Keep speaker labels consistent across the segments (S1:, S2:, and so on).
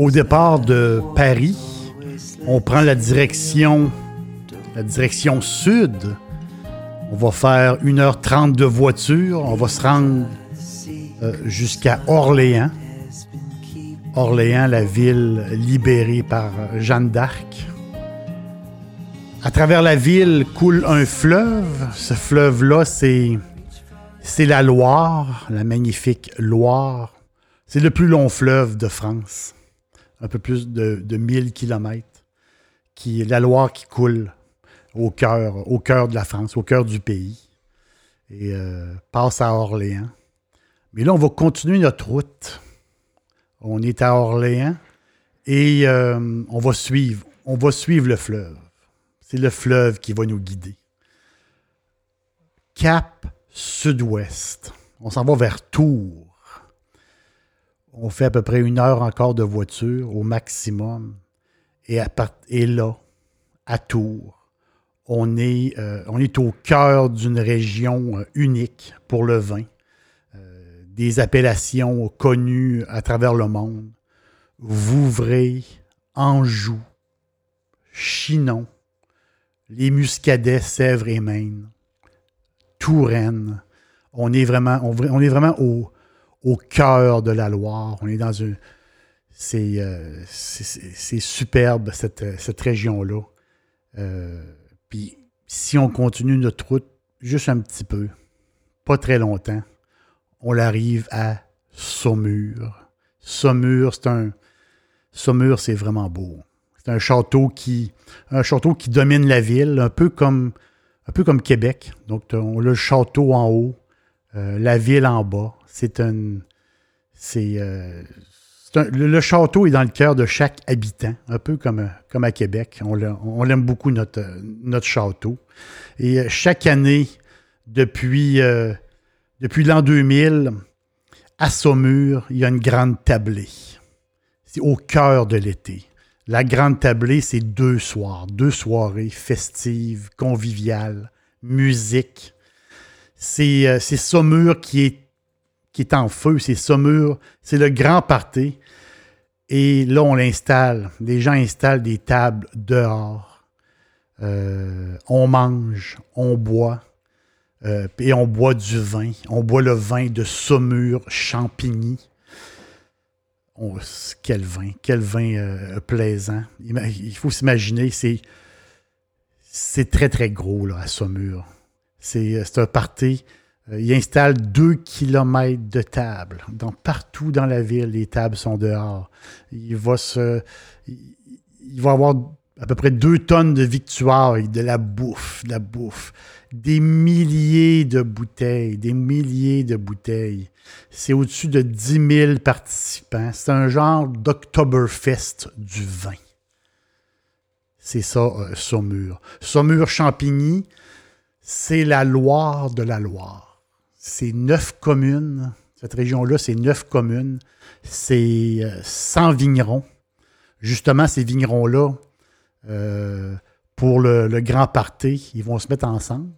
S1: Au départ de Paris, on prend la direction, sud. On va faire 1h30 de voiture. On va se rendre euh, jusqu'à Orléans. Orléans, la ville libérée par Jeanne d'Arc. À travers la ville coule un fleuve. Ce fleuve-là, c'est la Loire, la magnifique Loire. C'est le plus long fleuve de France un peu plus de, de 1000 kilomètres, qui la Loire qui coule au cœur, au cœur de la France, au cœur du pays, et euh, passe à Orléans. Mais là, on va continuer notre route. On est à Orléans et euh, on va suivre, on va suivre le fleuve. C'est le fleuve qui va nous guider. Cap sud-ouest. On s'en va vers Tours. On fait à peu près une heure encore de voiture au maximum. Et, là, à Tours, on est, euh, on est au cœur d'une région euh, unique pour le vin. Euh, des appellations connues à travers le monde. Vouvray, Anjou, Chinon, les Muscadets, Sèvres et Maine, Touraine. On est vraiment, on est vraiment au, au cœur de la Loire. On est dans une. C'est euh, superbe, cette, région-là. Euh, puis si on continue notre route juste un petit peu, pas très longtemps, on arrive à Saumur. Saumur, c'est un. Saumur, c'est vraiment beau. C'est un château qui. Un domine la ville, un peu comme. Un peu comme Québec. Donc, on a le château en haut, euh, la ville en bas. C'est un. C'est. Euh, le, château est dans le cœur de chaque habitant, un peu comme, comme à Québec. On, l'aime beaucoup, notre, notre château. Et euh, chaque année, depuis, depuis l'an 2000, à Saumur, il y a une grande tablée. C'est au cœur de l'été. La grande tablée, c'est deux soirs, deux soirées festives, conviviales, musique, c'est Saumur qui est, qui est en feu, c'est Saumur, c'est le grand party. Et là, on l'installe. Les gens installent des tables dehors. Euh, on mange, on boit. Euh, et on boit du vin. On boit le vin de Saumur Champigny. quel vin, quel vin euh, plaisant. Il faut s'imaginer, c'est, c'est très, très gros là, à Saumur. C'est un party. Euh, il installe deux kilomètres de tables. Donc, partout dans la ville, les tables sont dehors. Il va se. Il va avoir à peu près deux tonnes de victoires et de la bouffe, de la bouffe. Des milliers de bouteilles, des milliers de bouteilles. C'est au-dessus de 10 000 participants. C'est un genre d'Octoberfest du vin. C'est ça, euh, Saumur. Saumur Champigny, c'est la Loire de la Loire. C'est neuf communes. Cette région-là, c'est neuf communes. C'est 100 euh, vignerons. Justement, ces vignerons-là, euh, pour le, grand party, ils vont se mettre ensemble.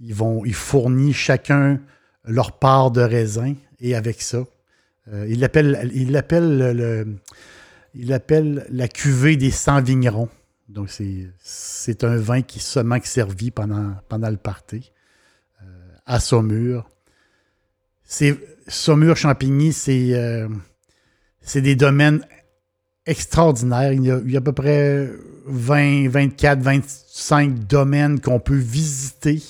S1: Ils, vont, ils fournissent chacun leur part de raisin et avec ça, euh, ils l'appellent le, la cuvée des 100 vignerons. Donc, c'est un vin qui se manque servi pendant, pendant le party euh, à Saumur. C'est euh, c'est des domaines extraordinaires. Il y, a, il y a à peu près 20, 24, 25 domaines qu'on peut visiter.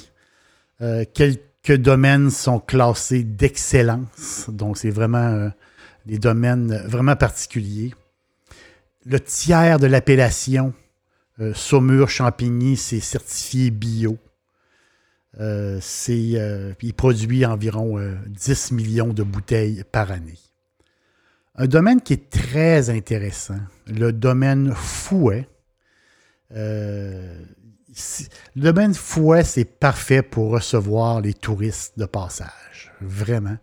S1: Euh, quelques domaines sont classés d'excellence. Donc, c'est vraiment euh, des domaines vraiment particuliers. Le tiers de l'appellation Saumur-Champigny, c'est certifié bio. C'est, il produit environ 10 millions de bouteilles par année. Un domaine qui est très intéressant, le domaine Fouet. le domaine Fouet, c'est parfait pour recevoir les touristes de passage. Vraiment.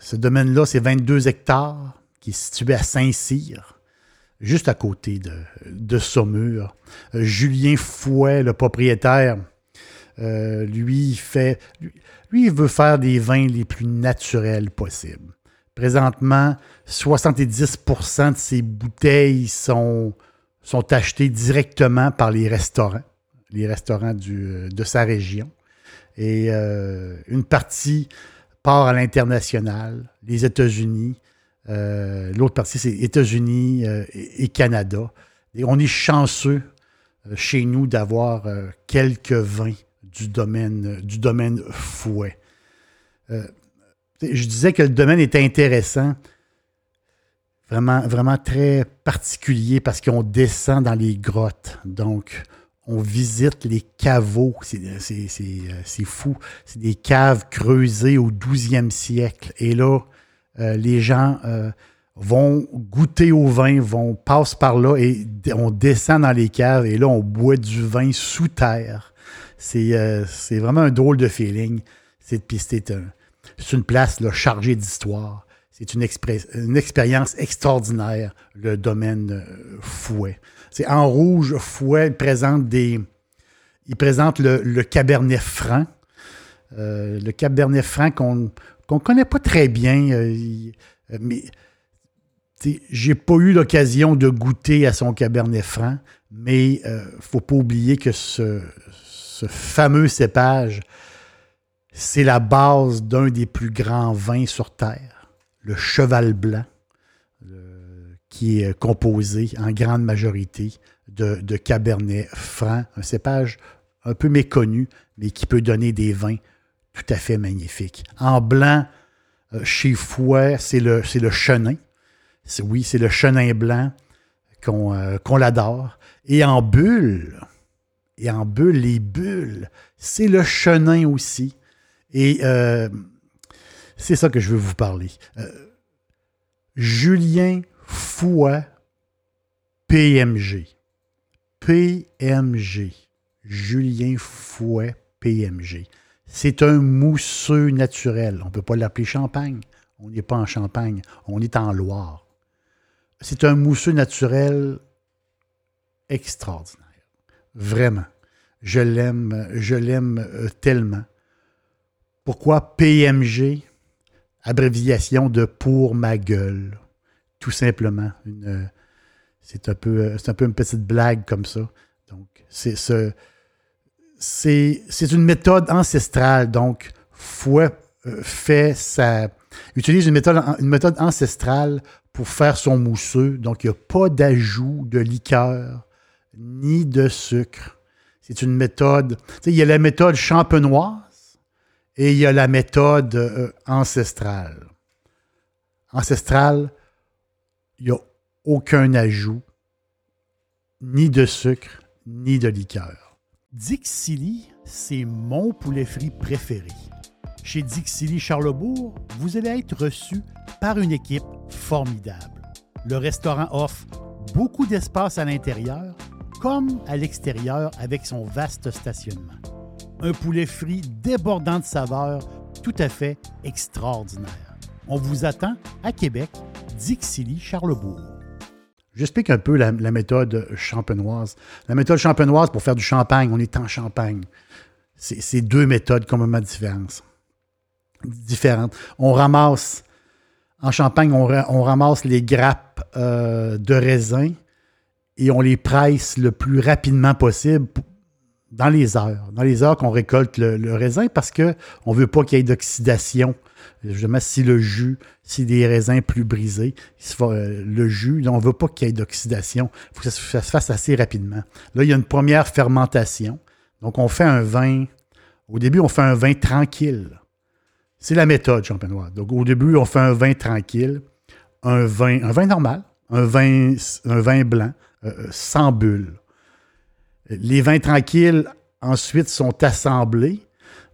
S1: ce domaine-là, c'est 22 hectares, qui est situé à Saint-Cyr juste à côté de, de Saumur. Euh, Julien Fouet, le propriétaire, euh, lui, fait, lui, veut faire des vins les plus naturels possibles. Présentement, 70% de ses bouteilles sont, achetées directement par les restaurants, les restaurants du, de sa région. Et euh, une partie part à l'international, les États-Unis, euh, l'autre partie, c'est États-Unis euh, et, Canada. Et on est chanceux euh, chez nous d'avoir quelques vins du domaine, du domaine fouet. je disais que le domaine est intéressant, vraiment, vraiment très particulier parce qu'on descend dans les grottes. Donc, on visite les caveaux. C'est fou. C'est des caves creusées au 12e siècle. Et là, euh, les gens euh, vont goûter au vin, vont passer par là et on descend dans les caves et là, on boit du vin sous terre. C'est euh, vraiment un drôle de feeling. C'est une place chargée d'histoire. C'est une, une, expérience extraordinaire, le domaine Fouet. C'est en rouge, Fouet présente des. Il présente le, Cabernet Franc. le Cabernet Franc qu'on ne connaît pas très bien, euh, euh, mais j'ai pas eu l'occasion de goûter à son Cabernet Franc, mais il euh, ne faut pas oublier que ce, fameux cépage, c'est la base d'un des plus grands vins sur Terre, le Cheval Blanc, qui est composé en grande majorité de, Cabernet Franc, un cépage un peu méconnu, mais qui peut donner des vins tout à fait magnifique. En blanc, euh, chez Fouet, c'est le, chenin. Oui, c'est le chenin blanc qu'on euh, l'adore. Et en bulle, et en bulle, les bulles, c'est le chenin aussi. Et euh, c'est ça que je veux vous parler. Julien Fouet, PMG. PMG. Julien Fouet, PMG. C'est un mousseux naturel. On ne peut pas l'appeler champagne. On n'est pas en Champagne, on est en Loire. C'est un mousseux naturel extraordinaire. Vraiment. Je l'aime, je l'aime euh, tellement. Pourquoi PMG? Abréviation de pour ma gueule? Tout simplement. Euh, c'est un, peu, euh, un peu une petite blague comme ça. Donc, c'est ce c'est une méthode ancestrale. Donc, Fouet fait sa, utilise une méthode, une méthode ancestrale pour faire son mousseux. Donc, il n'y a pas d'ajout de liqueur ni de sucre. C'est une méthode. il y a la méthode champenoise et il y a la méthode euh, ancestrale. Ancestrale, il n'y a aucun ajout, ni de sucre, ni de liqueur. Dixili, c'est mon poulet frit préféré. Chez Dixili Charlebourg, vous allez être reçu par une équipe formidable. Le restaurant offre beaucoup d'espace à l'intérieur comme à l'extérieur avec son vaste stationnement. Un poulet frit débordant de saveurs tout à fait extraordinaire. On vous attend à Québec, Dixilly, Charlebourg. J'explique un peu la, méthode champenoise. La méthode champenoise pour faire du champagne, on est en champagne. C'est deux méthodes complètement différentes. différentes. On ramasse, en champagne, on, ramasse les grappes euh, de raisin et on les presse le plus rapidement possible dans les heures, dans les heures qu'on récolte le, raisin parce qu'on ne veut pas qu'il y ait d'oxydation. Justement, si le jus, si des raisins plus brisés, euh, le jus, on ne veut pas qu'il y ait d'oxydation. Il faut que ça se fasse assez rapidement. Là, il y a une première fermentation. Donc, on fait un vin. Au début, on fait un vin tranquille. C'est la méthode champenoise. Donc, au début, on fait un vin tranquille, un vin, un vin normal, un vin, un vin blanc, euh, sans bulles. Les vins tranquilles, ensuite, sont assemblés.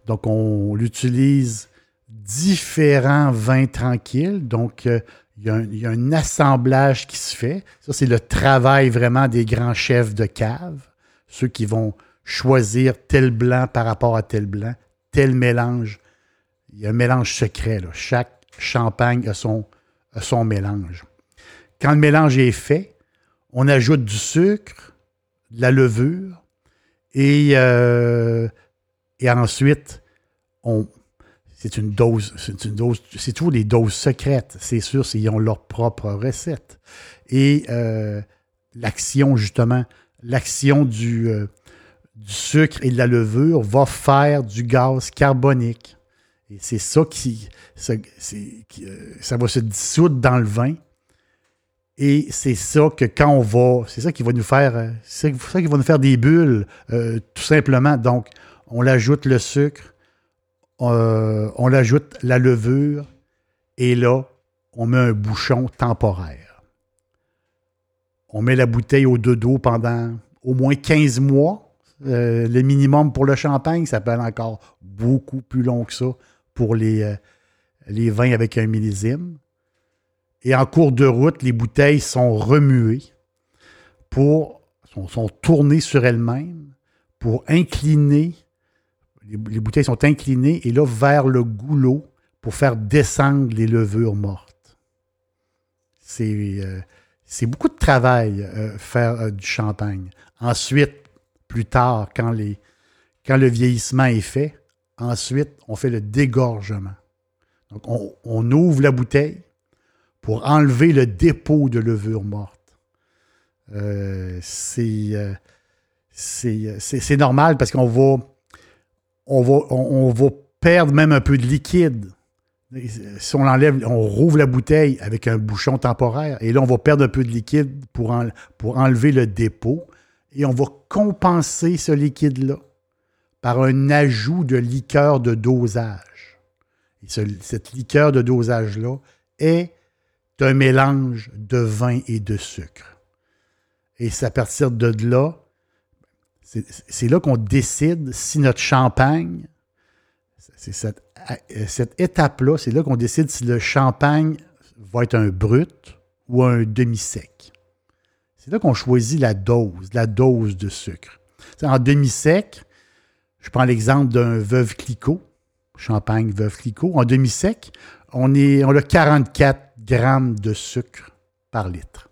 S1: Donc, on utilise différents vins tranquilles. Donc, euh, il, y a un, assemblage qui se fait. Ça, c'est le travail vraiment des grands chefs de cave, ceux qui vont choisir tel blanc par rapport à tel blanc, tel mélange. Il y a un mélange secret. Chaque champagne a son mélange. Quand le mélange est fait, on ajoute du sucre, de la levure, et, euh, et ensuite, on, c'est une dose, c'est une dose, c'est toujours des doses secrètes, c'est sûr, ils ont leur propre recette. Et euh, l'action, justement, l'action du, euh, du, sucre et de la levure va faire du gaz carbonique. Et c'est ça qui, ça, ça va se dissoudre dans le vin et c'est ça que quand on va, c'est ça qui va nous faire, euh, c'est ça qui va nous faire des bulles, euh, tout simplement. Donc, on l'ajoute le sucre, euh, on l'ajoute la levure, et là, on met un bouchon temporaire. On met la bouteille au dodo pendant au moins 15 mois. le minimum pour le champagne, ça peut être encore beaucoup plus long que ça pour les vins avec un millésime. Et en cours de route, les bouteilles sont remuées pour, sont, tournées sur elles-mêmes pour incliner, les, bouteilles sont inclinées et là vers le goulot pour faire descendre les levures mortes. C'est euh, beaucoup de travail euh, faire euh, du champagne. Ensuite, plus tard, quand, les, quand le vieillissement est fait, ensuite, on fait le dégorgement. Donc, on ouvre la bouteille, pour enlever le dépôt de levure morte. Euh, euh, c'est normal parce qu'on va, on va, on, va perdre même un peu de liquide. Si on enlève, on rouvre la bouteille avec un bouchon temporaire et là, on va perdre un peu de liquide pour, pour enlever le dépôt et on va compenser ce liquide-là par un ajout de liqueur de dosage. Et cette liqueur de dosage-là est un mélange de vin et de sucre. Et c'est à partir de là, c'est là qu'on décide si notre champagne, c'est cette, étape-là, c'est là, qu'on décide si le champagne va être un brut ou un demi-sec. C'est là qu'on choisit la dose, la dose de sucre. en demi-sec, je prends l'exemple d'un Veuve Clicquot, champagne Veuve Clicquot. En demi-sec, on, on a 44 grammes de sucre par litre.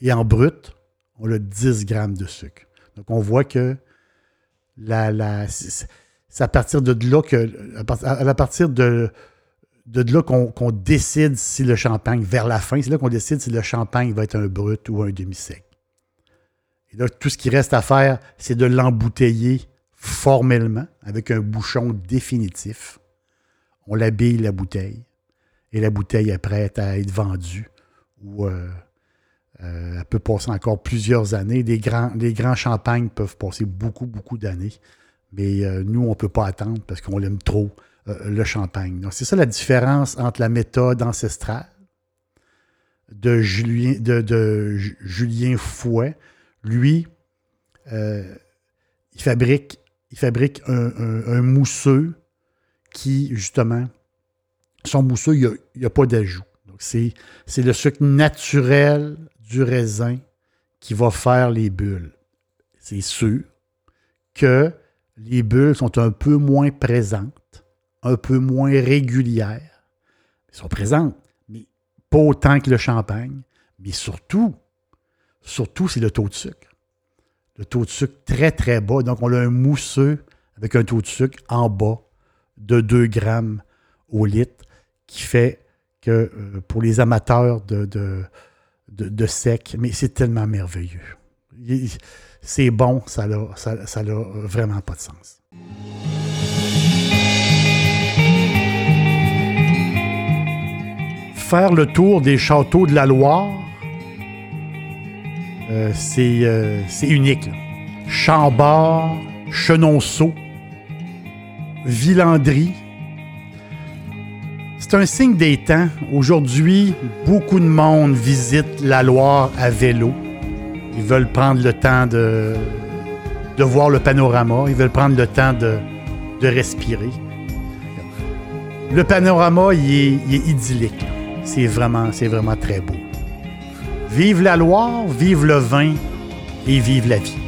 S1: Et en brut, on a 10 grammes de sucre. Donc, on voit que la, c'est à partir de là que, à partir de, de là qu'on décide si le champagne, vers la fin, c'est là qu'on décide si le champagne va être un brut ou un demi-sec. Et là, tout ce qui reste à faire, c'est de l'embouteiller formellement avec un bouchon définitif. On l'habille la bouteille et la bouteille est prête à être vendue. Ou euh, euh, elle peut passer encore plusieurs années. Les grands, champagnes peuvent passer beaucoup, beaucoup d'années. Mais euh, nous, on ne peut pas attendre parce qu'on aime trop le champagne. Donc, c'est ça la différence entre la méthode ancestrale de Julien, Fouet. Lui, il fabrique un mousseux qui, justement, son mousseux, il n'y a, pas d'ajout. C'est, le sucre naturel du raisin qui va faire les bulles. C'est sûr que les bulles sont un peu moins présentes, un peu moins régulières. Elles sont présentes, mais pas autant que le champagne. Mais surtout, surtout, c'est le taux de sucre. Le taux de sucre très, très bas. Donc, on a un mousseux avec un taux de sucre en bas de 2 grammes au litre qui fait que euh, pour les amateurs de, de, sec, mais c'est tellement merveilleux. C'est bon, ça n'a ça, vraiment pas de sens. Faire le tour des châteaux de la Loire, euh, euh, c'est unique. Chambord, Chenonceau, Villandry. C'est un signe des temps. Aujourd'hui, beaucoup de monde visite la Loire à vélo. Ils veulent prendre le temps de, voir le panorama. Ils veulent prendre le temps de, respirer. Le panorama, il est, il est idyllique. C'est vraiment, c'est vraiment très beau. Vive la Loire, vive le vin et vive la vie.